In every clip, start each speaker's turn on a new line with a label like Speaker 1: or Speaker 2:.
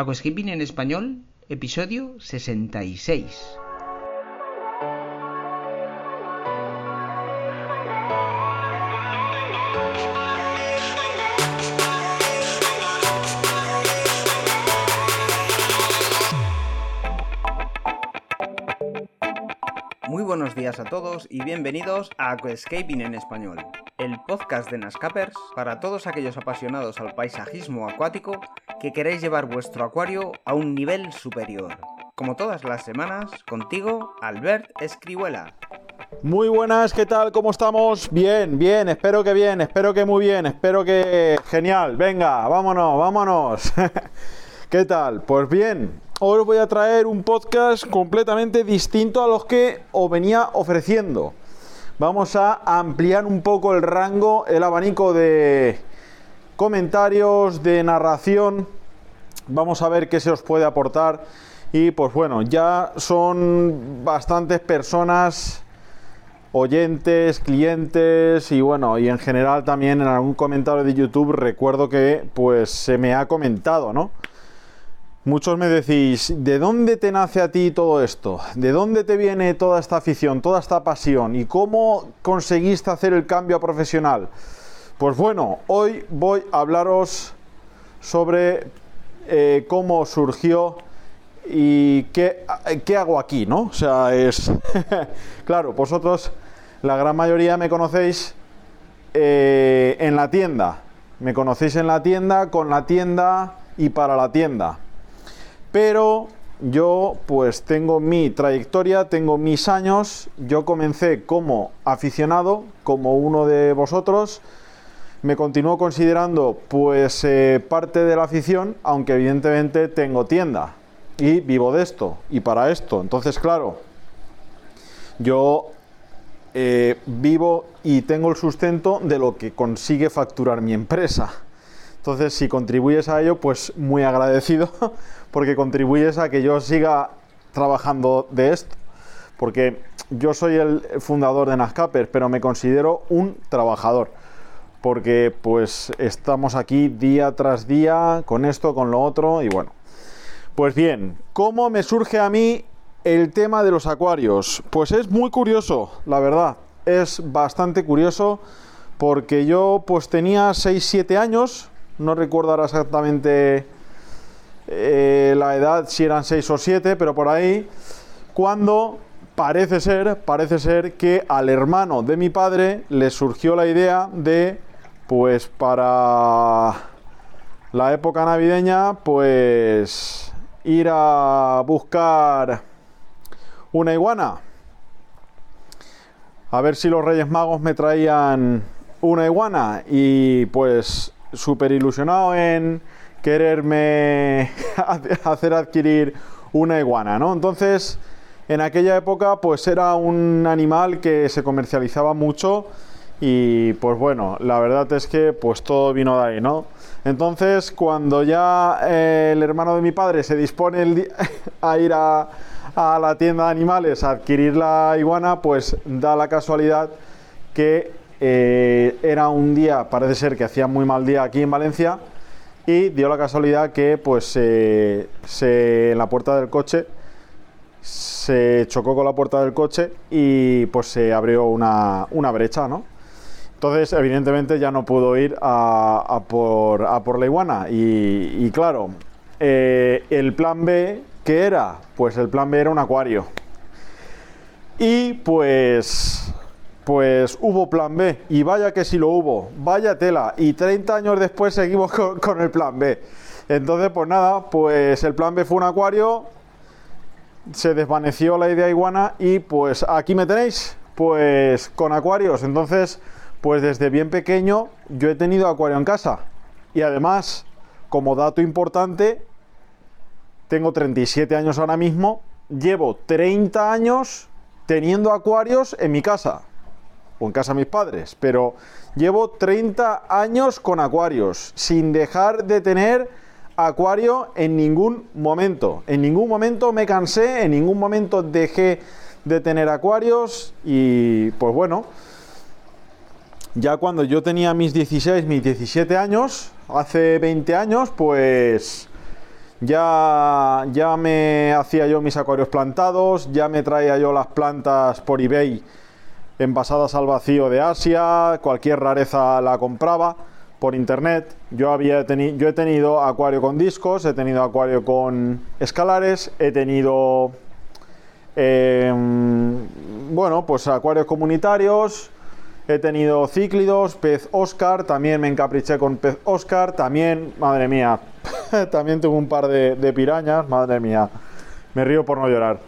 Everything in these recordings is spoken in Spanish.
Speaker 1: Aquascaping en español, episodio 66. Muy buenos días a todos y bienvenidos a Aquascaping en español, el podcast de Nascapers para todos aquellos apasionados al paisajismo acuático que queréis llevar vuestro acuario a un nivel superior. Como todas las semanas, contigo, Albert Escribuela.
Speaker 2: Muy buenas, ¿qué tal? ¿Cómo estamos? Bien, bien, espero que bien, espero que muy bien, espero que genial. Venga, vámonos, vámonos. ¿Qué tal? Pues bien, hoy os voy a traer un podcast completamente distinto a los que os venía ofreciendo. Vamos a ampliar un poco el rango, el abanico de comentarios, de narración. Vamos a ver qué se os puede aportar. Y pues bueno, ya son bastantes personas, oyentes, clientes y bueno, y en general también en algún comentario de YouTube recuerdo que pues se me ha comentado, ¿no? Muchos me decís, ¿de dónde te nace a ti todo esto? ¿De dónde te viene toda esta afición, toda esta pasión? ¿Y cómo conseguiste hacer el cambio a profesional? Pues bueno, hoy voy a hablaros sobre eh, cómo surgió y qué, hago aquí, ¿no? O sea, es... claro, vosotros, la gran mayoría me conocéis eh, en la tienda. Me conocéis en la tienda, con la tienda y para la tienda. Pero yo pues tengo mi trayectoria, tengo mis años. Yo comencé como aficionado, como uno de vosotros me continúo considerando pues eh, parte de la afición, aunque evidentemente tengo tienda y vivo de esto y para esto. Entonces, claro, yo eh, vivo y tengo el sustento de lo que consigue facturar mi empresa. Entonces, si contribuyes a ello, pues muy agradecido, porque contribuyes a que yo siga trabajando de esto. Porque yo soy el fundador de Nascaper, pero me considero un trabajador porque pues estamos aquí día tras día con esto, con lo otro y bueno. Pues bien, ¿cómo me surge a mí el tema de los acuarios? Pues es muy curioso, la verdad. Es bastante curioso porque yo pues tenía 6-7 años, no recuerdo ahora exactamente eh, la edad, si eran 6 o 7, pero por ahí, cuando parece ser, parece ser que al hermano de mi padre le surgió la idea de pues para la época navideña, pues ir a buscar una iguana. A ver si los Reyes Magos me traían una iguana y pues súper ilusionado en quererme hacer adquirir una iguana, ¿no? Entonces, en aquella época pues era un animal que se comercializaba mucho y pues bueno, la verdad es que pues todo vino de ahí, ¿no? Entonces, cuando ya eh, el hermano de mi padre se dispone a ir a, la tienda de animales a adquirir la iguana, pues da la casualidad que eh, era un día, parece ser que hacía muy mal día aquí en Valencia, y dio la casualidad que pues se, en la puerta del coche se chocó con la puerta del coche y pues se abrió una, una brecha, ¿no? Entonces, evidentemente, ya no pudo ir a, por, la iguana. Y, claro, eh, el plan B, ¿qué era? Pues el plan B era un acuario. Y pues, pues hubo plan B. Y vaya que sí lo hubo. Vaya tela. Y 30 años después seguimos con, con el plan B. Entonces, pues nada, pues el plan B fue un acuario. Se desvaneció la idea iguana. Y pues aquí me tenéis. Pues con acuarios. Entonces pues desde bien pequeño yo he tenido acuario en casa. Y además, como dato importante, tengo 37 años ahora mismo, llevo 30 años teniendo acuarios en mi casa. O en casa de mis padres. Pero llevo 30 años con acuarios, sin dejar de tener acuario en ningún momento. En ningún momento me cansé, en ningún momento dejé de tener acuarios y pues bueno, ya cuando yo tenía mis 16, mis 17 años, hace 20 años, pues Ya, ya me hacía yo mis acuarios plantados, ya me traía yo las plantas por eBay envasadas al vacío de Asia, cualquier rareza la compraba por internet. Yo, había yo he tenido acuario con discos, he tenido acuario con escalares, he tenido, em, bueno, pues acuarios comunitarios, he tenido cíclidos, pez Oscar, también me encapriché con pez Oscar, también, madre mía, también tengo un par de, pirañas, madre mía, me río por no llorar.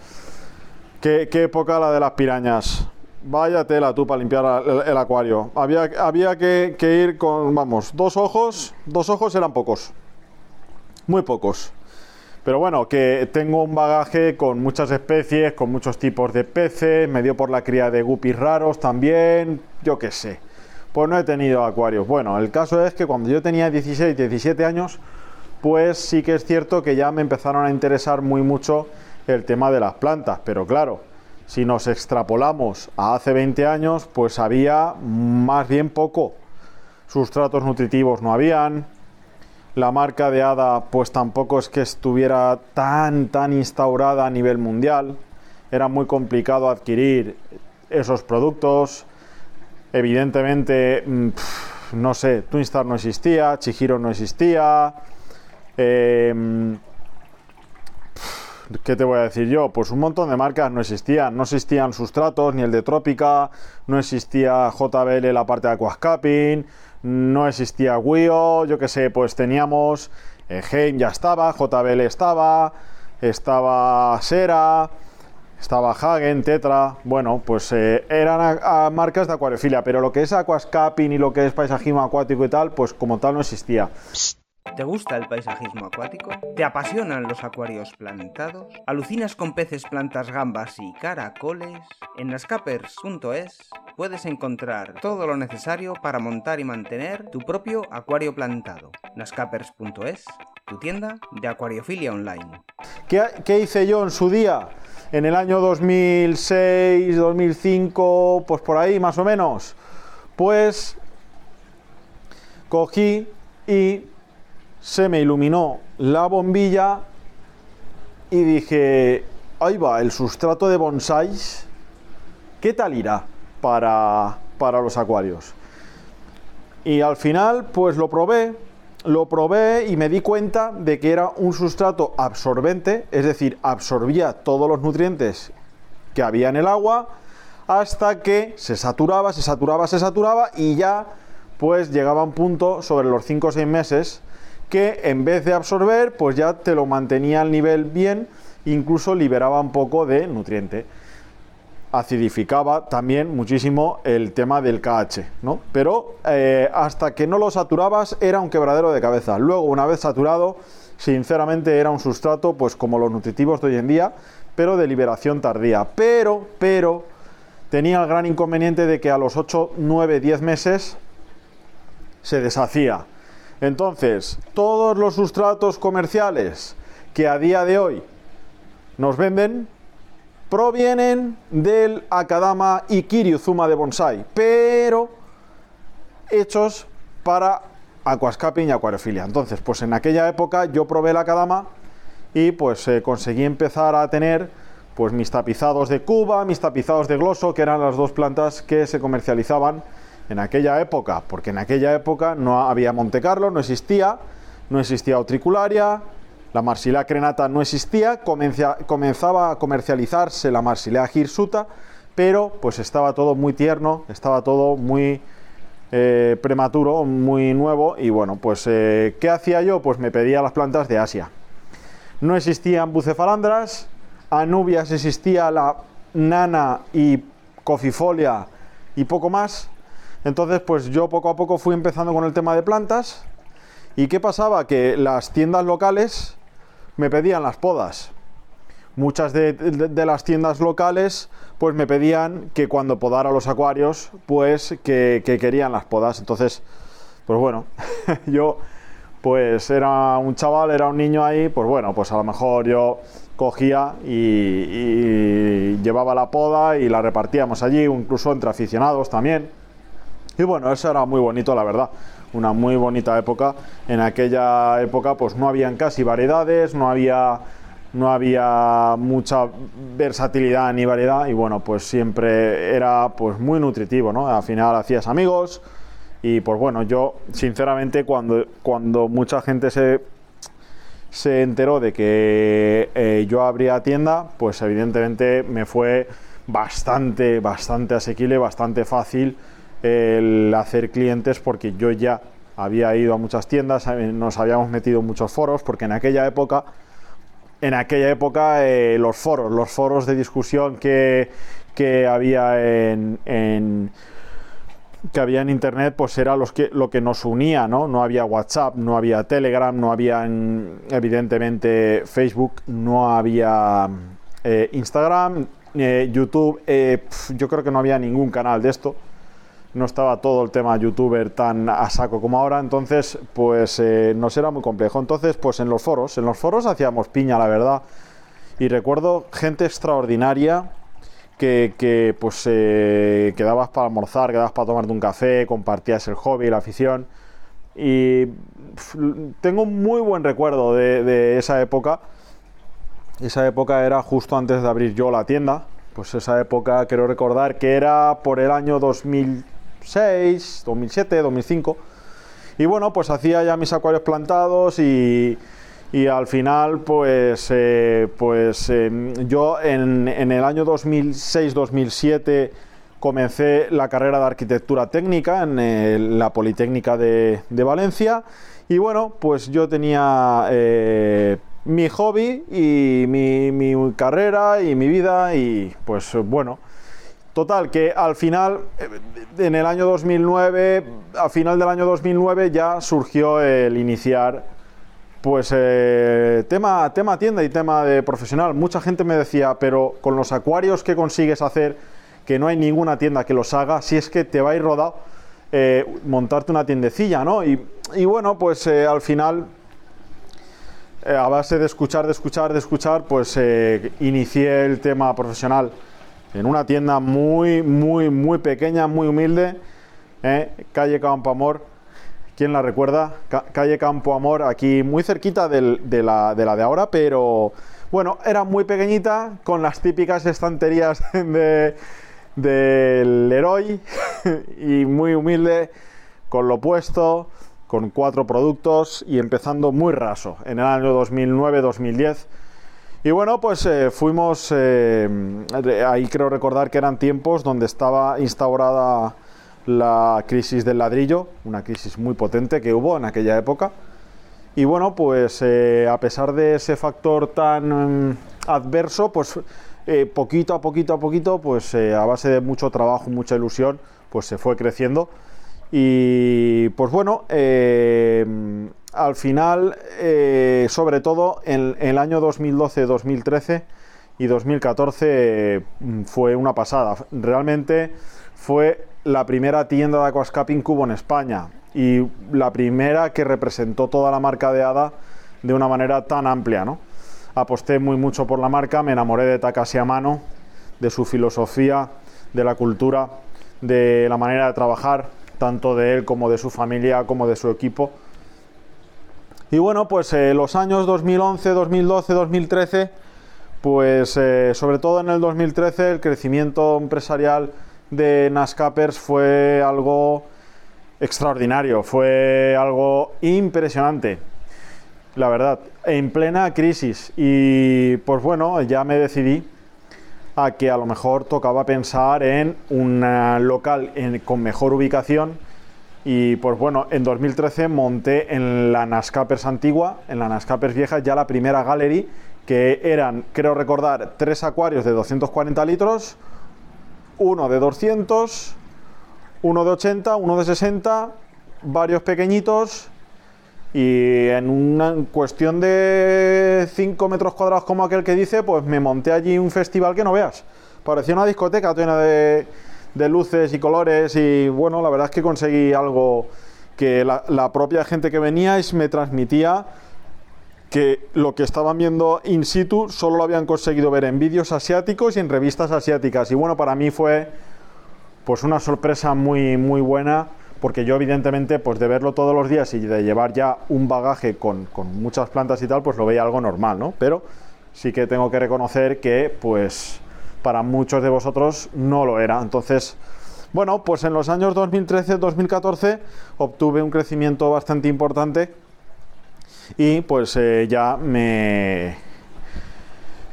Speaker 2: Qué, qué época la de las pirañas. Vaya tela tú para limpiar el, acuario. Había, había que, ir con, vamos, dos ojos. Dos ojos eran pocos. Muy pocos. Pero bueno, que tengo un bagaje con muchas especies, con muchos tipos de peces. Me dio por la cría de guppies raros también. Yo qué sé. Pues no he tenido acuarios. Bueno, el caso es que cuando yo tenía 16, 17 años, pues sí que es cierto que ya me empezaron a interesar muy mucho el tema de las plantas. Pero claro, si nos extrapolamos a hace 20 años, pues había más bien poco. Sustratos nutritivos no habían. La marca de hada pues tampoco es que estuviera tan tan instaurada a nivel mundial. Era muy complicado adquirir esos productos. Evidentemente, mm, no sé, Twinstar no existía, Chihiro no existía. Eh, ¿Qué te voy a decir yo? Pues un montón de marcas no existían. No existían sustratos, ni el de Trópica, no existía JBL la parte de Aquascaping, no existía WIO, yo qué sé, pues teníamos eh, Heim ya estaba, JBL estaba, estaba Sera, estaba Hagen, Tetra, bueno, pues eh, eran marcas de acuariofilia, pero lo que es aquascaping y lo que es paisajismo acuático y tal, pues como tal no existía.
Speaker 1: ¿Te gusta el paisajismo acuático? ¿Te apasionan los acuarios plantados? ¿Alucinas con peces, plantas, gambas y caracoles? En nascapers.es puedes encontrar todo lo necesario para montar y mantener tu propio acuario plantado. nascapers.es, tu tienda de acuariofilia online.
Speaker 2: ¿Qué, ¿Qué, hice yo en su día? En el año 2006, 2005, pues por ahí más o menos. Pues cogí y se me iluminó la bombilla y dije, ahí va, el sustrato de bonsáis, ¿qué tal irá para, para los acuarios? Y al final, pues lo probé, lo probé y me di cuenta de que era un sustrato absorbente, es decir, absorbía todos los nutrientes que había en el agua hasta que se saturaba, se saturaba, se saturaba y ya pues llegaba un punto sobre los 5 o 6 meses que en vez de absorber, pues ya te lo mantenía al nivel bien, incluso liberaba un poco de nutriente. Acidificaba también muchísimo el tema del KH, ¿no? Pero eh, hasta que no lo saturabas era un quebradero de cabeza. Luego, una vez saturado, sinceramente era un sustrato, pues como los nutritivos de hoy en día, pero de liberación tardía. Pero, pero, tenía el gran inconveniente de que a los 8, 9, 10 meses se deshacía entonces, todos los sustratos comerciales que a día de hoy nos venden provienen del Akadama Zuma de Bonsai, pero hechos para aquascaping y acuariofilia. Entonces, pues en aquella época yo probé el Akadama y pues eh, conseguí empezar a tener pues mis tapizados de Cuba, mis tapizados de Gloso, que eran las dos plantas que se comercializaban en aquella época, porque en aquella época no había Monte Carlo, no existía, no existía Utricularia, la Marsilea crenata no existía, comenzaba a comercializarse la Marsilea hirsuta, pero pues estaba todo muy tierno, estaba todo muy eh, prematuro, muy nuevo, y bueno, pues eh, ¿qué hacía yo? Pues me pedía las plantas de Asia. No existían bucefalandras, anubias existía la nana y cofifolia y poco más, entonces, pues yo poco a poco fui empezando con el tema de plantas. ¿Y qué pasaba? Que las tiendas locales me pedían las podas. Muchas de, las tiendas locales pues me pedían que cuando podara los acuarios, pues que, querían las podas. Entonces, pues bueno, yo pues era un chaval, era un niño ahí, pues bueno, pues a lo mejor yo cogía y, y llevaba la poda y la repartíamos allí, incluso entre aficionados también. Y bueno, eso era muy bonito, la verdad. una muy bonita época. En aquella época pues no habían casi variedades, no había no había mucha versatilidad ni variedad y bueno, pues siempre era pues muy nutritivo, ¿no? Al final hacías amigos y pues bueno, yo sinceramente cuando, cuando mucha gente se, se enteró de que eh, yo abría tienda, pues evidentemente me fue bastante, bastante asequible, bastante fácil el hacer clientes porque yo ya había ido a muchas tiendas, eh, nos habíamos metido en muchos foros, porque en aquella época en aquella época eh, los foros, los foros de discusión que, que había en, que había en internet, pues era los que, lo que nos unía, ¿no? No había WhatsApp, no había Telegram, no había evidentemente Facebook, no había eh, Instagram, YouTube, yo creo que no había ningún canal de esto no estaba todo el tema youtuber tan a saco como ahora, entonces pues eh, nos era muy complejo. Entonces pues en los foros, en los foros hacíamos piña, la verdad. Y recuerdo gente extraordinaria que, que pues eh, quedabas para almorzar, quedabas para tomarte un café, compartías el hobby, la afición. Y tengo un muy buen recuerdo de, de esa época. Esa época era justo antes de abrir yo la tienda, pues esa época quiero recordar que era por el año 2000 2006, 2007, 2005. Y bueno, pues hacía ya mis acuarios plantados y, y al final, pues, eh, pues em, yo en, en, el año 2006-2007 comencé la carrera de arquitectura técnica en la Politécnica de, de, Valencia. Y bueno, pues yo tenía eh, mi hobby y mi, mi carrera y mi vida y pues bueno Total, que al final, eh, en el año 2009, a final del año 2009 ya surgió el iniciar, pues, eh, tema, tema tienda y tema de profesional. Mucha gente me decía, pero con los acuarios que consigues hacer, que no hay ninguna tienda que los haga, si es que te va a ir rodado eh, montarte una tiendecilla, ¿no? Y, y bueno, pues al final, a base de escuchar, de escuchar, de escuchar, pues inicié el tema profesional en una tienda muy, muy, muy pequeña, muy humilde, ¿eh? calle Campo Amor. ¿Quién la recuerda? calle Campo Amor, aquí muy cerquita de, la, de, ahora, pero bueno, era muy pequeñita, con las típicas estanterías de, del Heroi y muy humilde, con lo puesto, con cuatro productos y empezando muy raso en el año 2009-2010 y bueno, pues eh, fuimos, eh, ahí creo recordar que eran tiempos donde estaba instaurada la crisis del ladrillo, una crisis muy potente que hubo en aquella época. Y bueno, pues eh, a pesar de ese factor tan mm, adverso, pues poquito a poquito a poquito, pues a base de mucho trabajo, mucha ilusión, pues se fue creciendo. Y pues bueno, al final, eh, sobre todo en, el año 2012, 2013 y 2014 mm, fue una pasada. Realmente fue la primera tienda de aquascaping cubo en España y la primera que representó toda la marca de ADA de una manera tan amplia. ¿no? Aposté muy mucho por la marca, me enamoré de Takashi Amano, de su filosofía, de la cultura, de la manera de trabajar, tanto de él como de su familia, como de su equipo y bueno, pues eh, los años 2011, 2012, 2013, pues eh, sobre todo en el 2013 el crecimiento empresarial de Nascapers fue algo extraordinario, fue algo impresionante, la verdad, en plena crisis. Y pues bueno, ya me decidí a que a lo mejor tocaba pensar en un local con mejor ubicación y pues bueno, en 2013 monté en la Nascapers antigua, en la Nascapers vieja, ya la primera gallery, que eran, creo recordar, tres acuarios de 240 litros, uno de 200, uno de 80, uno de 60, varios pequeñitos y en una cuestión de 5 metros cuadrados como aquel que dice, pues me monté allí un festival que no veas. Parecía una discoteca llena de de luces y colores y bueno, la verdad es que conseguí algo que la, propia gente que venía me transmitía que lo que estaban viendo in situ solo lo habían conseguido ver en vídeos asiáticos y en revistas asiáticas. Y bueno, para mí fue pues una sorpresa muy, muy buena porque yo evidentemente, pues de verlo todos los días y de llevar ya un bagaje con, con muchas plantas y tal, pues lo veía algo normal, ¿no? Pero sí que tengo que reconocer que, pues, para muchos de vosotros no lo era. Entonces, bueno, pues en los años 2013-2014 obtuve un crecimiento bastante importante y pues eh, ya me,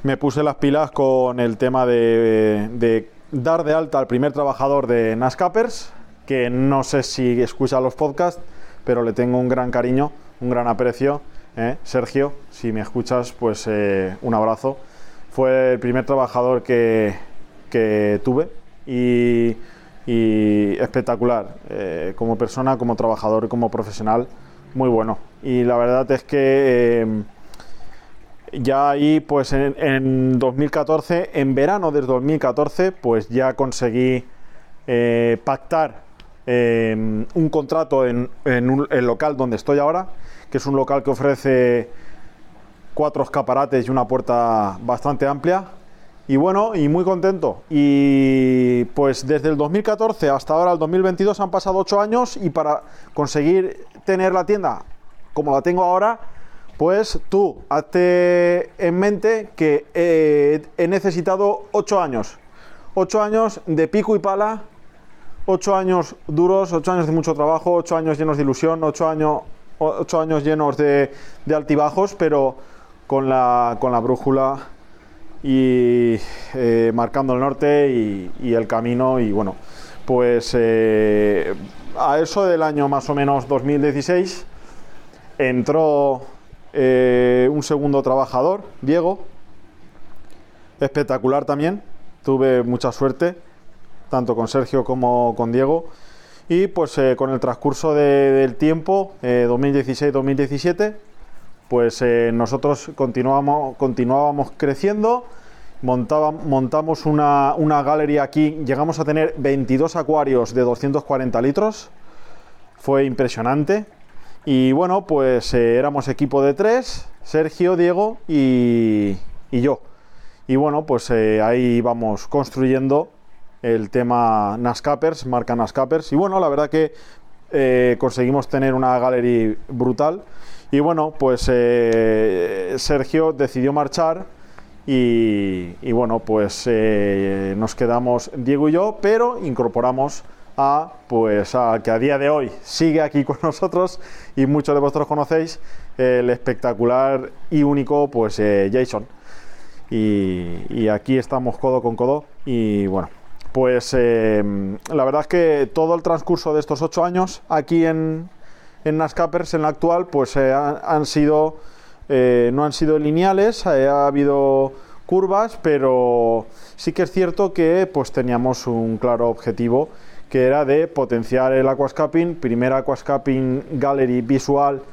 Speaker 2: me puse las pilas con el tema de, de dar de alta al primer trabajador de Nascapers, que no sé si escucha los podcasts, pero le tengo un gran cariño, un gran aprecio. ¿eh? Sergio, si me escuchas, pues eh, un abrazo. Fue el primer trabajador que, que tuve y, y espectacular. Eh, como persona, como trabajador, como profesional, muy bueno. Y la verdad es que ya ahí, pues en, en, 2014, en verano de 2014, pues ya conseguí pactar eh, un contrato en, el local donde estoy ahora, que es un local que ofrece cuatro escaparates y una puerta bastante amplia. Y bueno, y muy contento. Y pues desde el 2014 hasta ahora, el 2022, han pasado ocho años y para conseguir tener la tienda como la tengo ahora, pues tú, hazte en mente que eh, he necesitado ocho años. Ocho años de pico y pala, ocho años duros, ocho años de mucho trabajo, ocho años llenos de ilusión, ocho años, ocho años llenos de, altibajos, pero con la, con la brújula y eh, marcando el norte y, y, el camino. Y bueno, pues eh, a eso del año más o menos 2016 entró eh, un segundo trabajador, Diego, espectacular también, tuve mucha suerte, tanto con Sergio como con Diego, y pues eh, con el transcurso de, del tiempo, eh, 2016-2017, pues eh, nosotros continuábamos, creciendo, montaba, montamos una, una galería aquí, llegamos a tener 22 acuarios de 240 litros, fue impresionante, y bueno, pues eh, éramos equipo de tres, Sergio, Diego y, y yo. Y bueno, pues eh, ahí vamos construyendo el tema Nascapers, marca Nascapers. Y bueno, la verdad que eh, conseguimos tener una galería brutal. Y bueno, pues eh, Sergio decidió marchar y, bueno, pues eh, nos quedamos Diego y yo, pero incorporamos a pues a que a día de hoy sigue aquí con nosotros y muchos de vosotros conocéis el espectacular y único pues Jason y, y, aquí estamos codo con codo y bueno pues eh, la verdad es que todo el transcurso de estos ocho años aquí en, en Nascapers en la actual pues eh, han, sido eh, no han sido lineales ha habido curvas pero sí que es cierto que pues teníamos un claro objetivo que era de potenciar el aquascaping, primera aquascaping gallery visual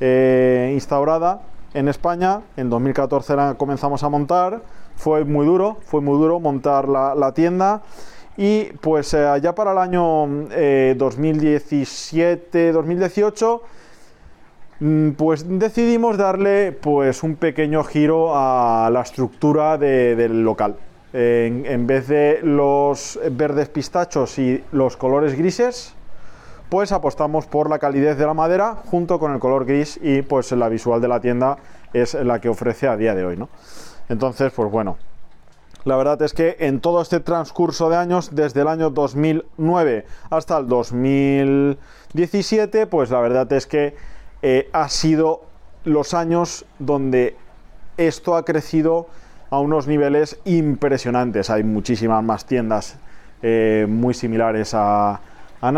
Speaker 2: instaurada en España. En 2014 la comenzamos a montar, fue muy duro, fue muy duro montar la, tienda. Y pues eh, allá para el año eh, 2017-2018, mm, pues decidimos darle pues un pequeño giro a la estructura de, del local. En, en, vez de los verdes pistachos y los colores grises, pues apostamos por la calidez de la madera junto con el color gris y pues la visual de la tienda es la que ofrece a día de hoy, ¿no? Entonces, pues bueno, la verdad es que en todo este transcurso de años, desde el año 2009 hasta el 2017, pues la verdad es que eh, ha sido los años donde esto ha crecido a unos niveles impresionantes. Hay muchísimas más tiendas eh, muy similares a, a.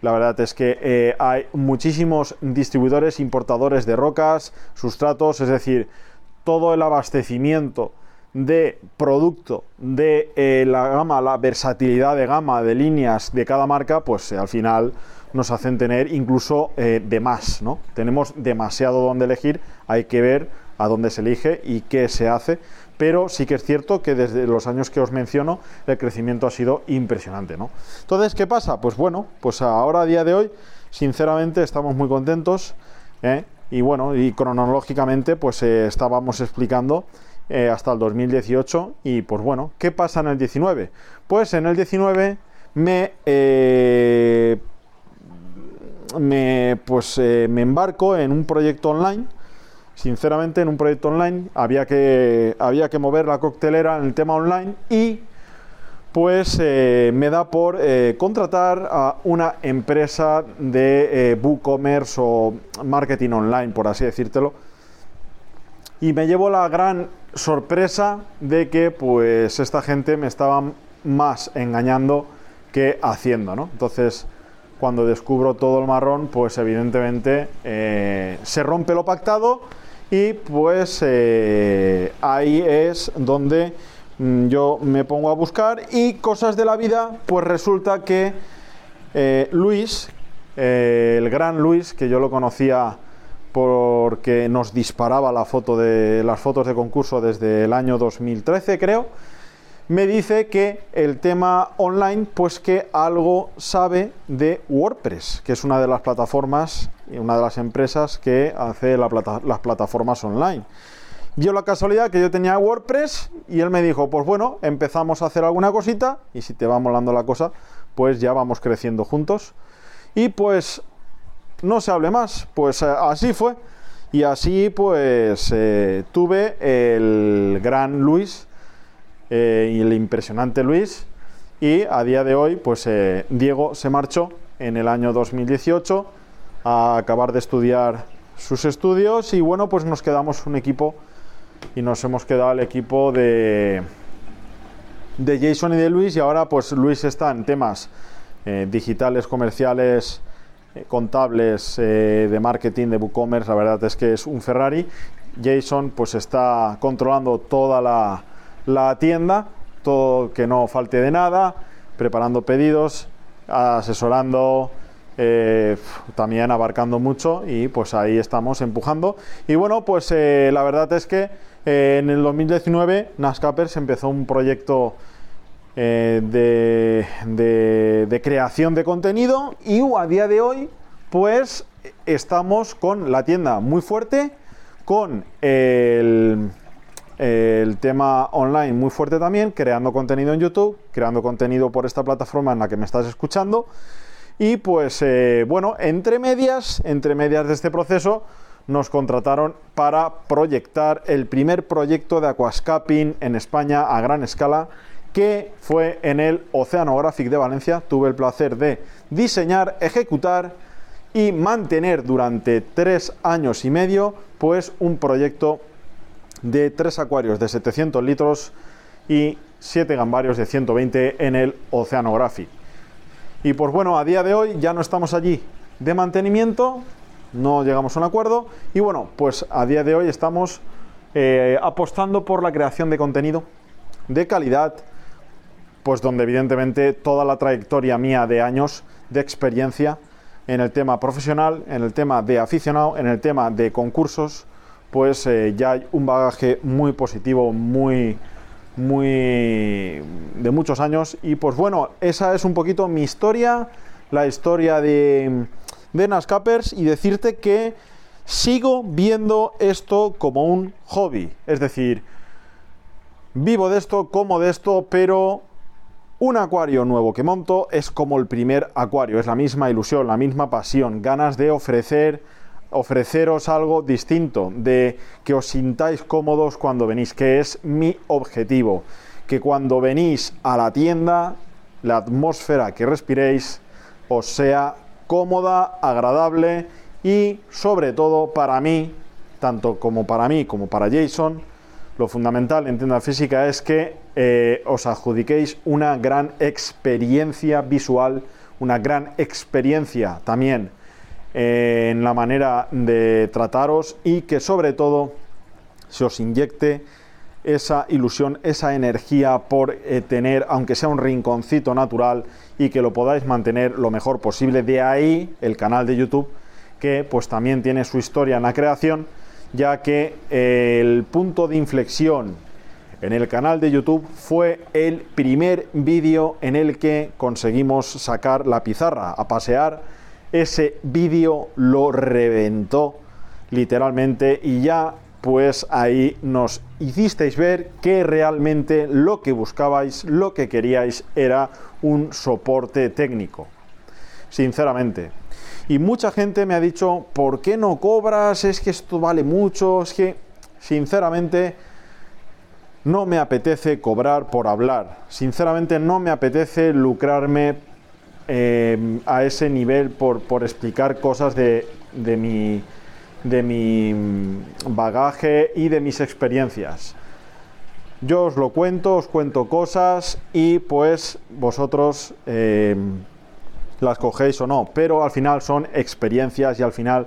Speaker 2: La verdad es que eh, hay muchísimos distribuidores, importadores de rocas, sustratos, es decir, todo el abastecimiento de producto de eh, la gama, la versatilidad de gama de líneas de cada marca, pues eh, al final nos hacen tener incluso eh, de más, ¿no? Tenemos demasiado donde elegir, hay que ver a dónde se elige y qué se hace, pero sí que es cierto que desde los años que os menciono el crecimiento ha sido impresionante, ¿no? Entonces, ¿qué pasa? Pues bueno, pues ahora a día de hoy, sinceramente estamos muy contentos. Y bueno, y cronológicamente pues eh, estábamos explicando eh, hasta el 2018 y pues bueno, ¿qué pasa en el 19? Pues en el 19 me me, pues, eh, me embarco en un proyecto online. Sinceramente, en un proyecto online había que, había que mover la coctelera en el tema online y pues eh, me da por eh, contratar a una empresa de WooCommerce o marketing online, por así decírtelo. Y me llevo la gran sorpresa de que pues esta gente me estaba más engañando que haciendo, ¿no? Entonces, cuando descubro todo el marrón, pues evidentemente eh, se rompe lo pactado y pues eh, ahí es donde yo me pongo a buscar y cosas de la vida, pues resulta que eh, Luis, el gran Luis, que yo lo conocía porque nos disparaba la foto de las fotos de concurso desde el año 2013, creo, me dice que el tema online, pues que algo sabe de WordPress, que es una de las plataformas y una de las empresas que hace las plataformas online. Yo la casualidad que yo tenía WordPress y él me dijo, pues bueno, empezamos a hacer alguna cosita y si te va molando la cosa, pues ya vamos creciendo juntos. Y pues no se hable más, pues eh, así fue. Y así pues eh, tuve el gran Luis eh, y el impresionante Luis. Y a día de hoy, pues eh, Diego se marchó en el año 2018 a acabar de estudiar sus estudios y bueno, pues nos quedamos un equipo y nos hemos quedado el equipo de, de Jason y de Luis y ahora pues Luis está en temas eh, digitales, comerciales, contables, de marketing, de WooCommerce, la verdad es que es un Ferrari. Jason pues está controlando toda la la tienda, todo que no falte de nada, preparando pedidos, asesorando, eh, también abarcando mucho y pues ahí estamos empujando. Y bueno, pues eh, la verdad es que eh, en el 2019 Nascapers empezó un proyecto de, de, creación de contenido y a día de hoy pues estamos con la tienda muy fuerte, con el el tema online muy fuerte también, creando contenido en YouTube, creando contenido por esta plataforma en la que me estás escuchando. Y pues eh, bueno, entre medias, entre medias de este proceso, nos contrataron para proyectar el primer proyecto de aquascaping en España a gran escala, que fue en el Oceanographic de Valencia. Tuve el placer de diseñar, ejecutar y mantener durante tres años y medio, pues un proyecto de tres acuarios de 700 litros y siete gambarios de 120 en el Oceanography. Y pues bueno, a día de hoy ya no estamos allí de mantenimiento, no llegamos a un acuerdo y bueno, pues a día de hoy estamos eh, apostando por la creación de contenido de calidad, pues donde evidentemente toda la trayectoria mía de años de experiencia en el tema profesional, en el tema de aficionado, en el tema de concursos, pues eh, ya hay un bagaje muy positivo, muy, muy de muchos años. Y pues bueno, esa es un poquito mi historia, la historia de, de Nascapers y decirte que sigo viendo esto como un hobby. Es decir, vivo de esto, como de esto, pero un acuario nuevo que monto es como el primer acuario, es la misma ilusión, la misma pasión, ganas de ofrecer ofreceros algo distinto, de que os sintáis cómodos cuando venís, que es mi objetivo, que cuando venís a la tienda, la atmósfera que respiréis os sea cómoda, agradable y sobre todo para mí, tanto como para mí como para Jason, lo fundamental en tienda física es que eh, os adjudiquéis una gran experiencia visual, una gran experiencia también en la manera de trataros y que sobre todo se os inyecte esa ilusión, esa energía por eh, tener, aunque sea un rinconcito natural, y que lo podáis mantener lo mejor posible. De ahí el canal de YouTube, que pues también tiene su historia en la creación, ya que eh, el punto de inflexión en el canal de YouTube fue el primer vídeo en el que conseguimos sacar la pizarra a pasear ese vídeo lo reventó literalmente y ya pues ahí nos hicisteis ver que realmente lo que buscabais, lo que queríais era un soporte técnico. Sinceramente. Y mucha gente me ha dicho, ¿por qué no cobras? Es que esto vale mucho, es que, sinceramente, no me apetece cobrar por hablar. Sinceramente, no me apetece lucrarme eh, a ese nivel por, por explicar cosas de, de, mi, de mi bagaje y de mis experiencias. Yo os lo cuento, os cuento cosas y pues vosotros eh, las cogéis o no, pero al final son experiencias y al final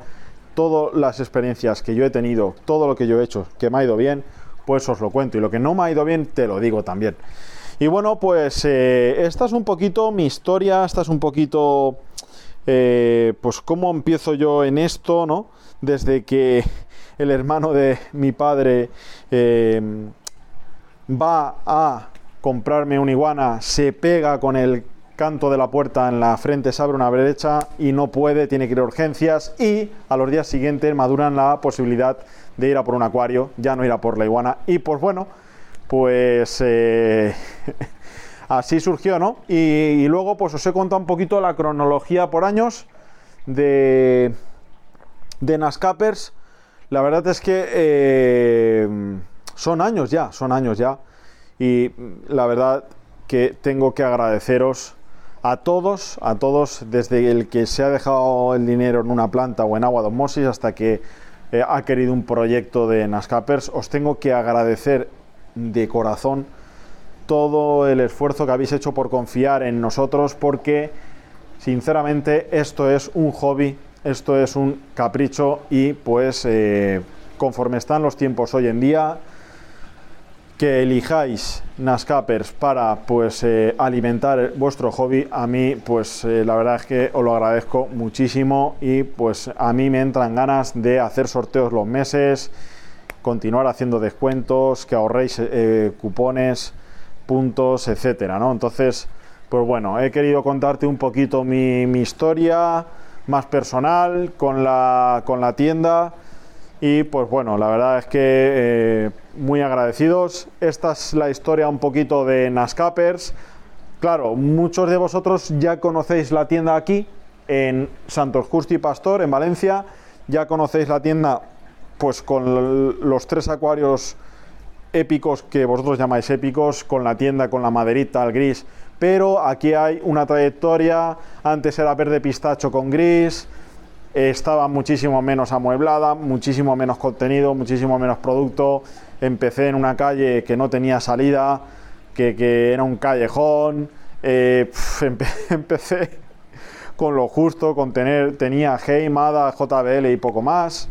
Speaker 2: todas las experiencias que yo he tenido, todo lo que yo he hecho que me ha ido bien, pues os lo cuento y lo que no me ha ido bien te lo digo también. Y bueno, pues eh, esta es un poquito mi historia, esta es un poquito eh, pues cómo empiezo yo en esto, ¿no? Desde que el hermano de mi padre va a comprarme una iguana, se pega con el canto de la puerta en la frente, se abre una brecha y no puede, tiene que ir a urgencias y a los días siguientes maduran la posibilidad de ir a por un acuario, ya no ir a por la iguana y pues bueno, pues eh, así surgió, ¿no? Y, luego pues os he contado un poquito la cronología por años de, de Nascapers. La verdad es que... Eh, son años ya, son años ya. Y la verdad que tengo que agradeceros a todos, a todos, desde el que se ha dejado el dinero en una planta o en agua de osmosis hasta que eh, ha querido un proyecto de Nascapers, os tengo que agradecer de corazón todo el esfuerzo que habéis hecho por confiar en nosotros porque sinceramente esto es un hobby, esto es un capricho y pues eh, conforme están los tiempos hoy en día, que elijáis Nascapers para pues eh, alimentar vuestro hobby a mí pues eh, la verdad es que os lo agradezco muchísimo y pues a mí me entran ganas de hacer sorteos los meses continuar haciendo descuentos que ahorréis cupones puntos etcétera no entonces pues bueno he querido contarte un poquito mi historia más personal con la con la tienda y pues bueno, la verdad es que eh, muy agradecidos. Esta es la historia un poquito de Nascapers. Claro, muchos de vosotros ya conocéis la tienda aquí, en Santos Justi Pastor, en Valencia. Ya conocéis la tienda pues con los tres acuarios épicos que vosotros llamáis épicos, con la tienda, con la maderita, el gris. Pero aquí hay una trayectoria. Antes era verde pistacho con gris estaba muchísimo menos amueblada, muchísimo menos contenido, muchísimo menos producto. Empecé en una calle que no tenía salida, que, era un callejón. Eh, empecé con lo justo, con tener, tenía Heimada, JBL y poco más.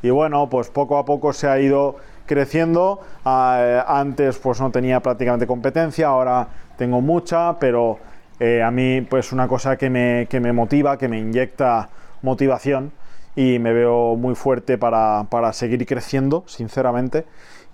Speaker 2: Y bueno, pues poco a poco se ha ido creciendo. Ah, antes pues no tenía prácticamente competencia, ahora tengo mucha, pero eh, a mí pues una cosa que me, que me, motiva, que me inyecta motivación y me veo muy fuerte para, para, seguir creciendo, sinceramente.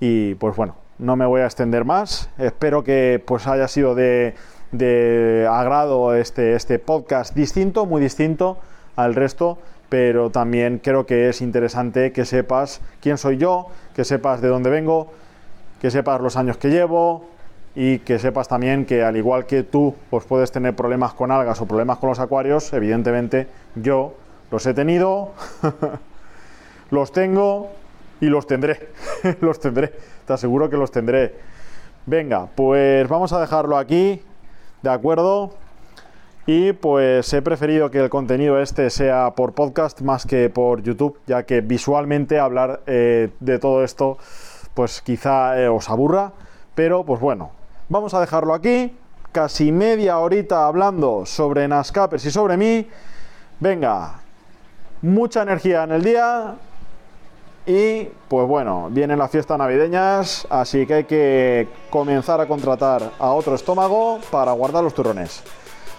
Speaker 2: Y pues bueno, no me voy a extender más. Espero que pues haya sido de, de agrado este, este podcast distinto, muy distinto al resto pero también creo que es interesante que sepas quién soy yo, que sepas de dónde vengo, que sepas los años que llevo, y que sepas también que al igual que tú pues puedes tener problemas con algas o problemas con los acuarios, evidentemente yo los he tenido, los tengo y los tendré, los tendré, te aseguro que los tendré. Venga, pues vamos a dejarlo aquí, ¿de acuerdo? Y pues he preferido que el contenido este sea por podcast más que por YouTube, ya que visualmente hablar eh, de todo esto pues quizá eh, os aburra, pero pues bueno, Vamos a dejarlo aquí. Casi media horita hablando sobre Nascapers y sobre mí. Venga, mucha energía en el día. Y pues bueno, vienen las fiestas navideñas, así que hay que comenzar a contratar a otro estómago para guardar los turrones.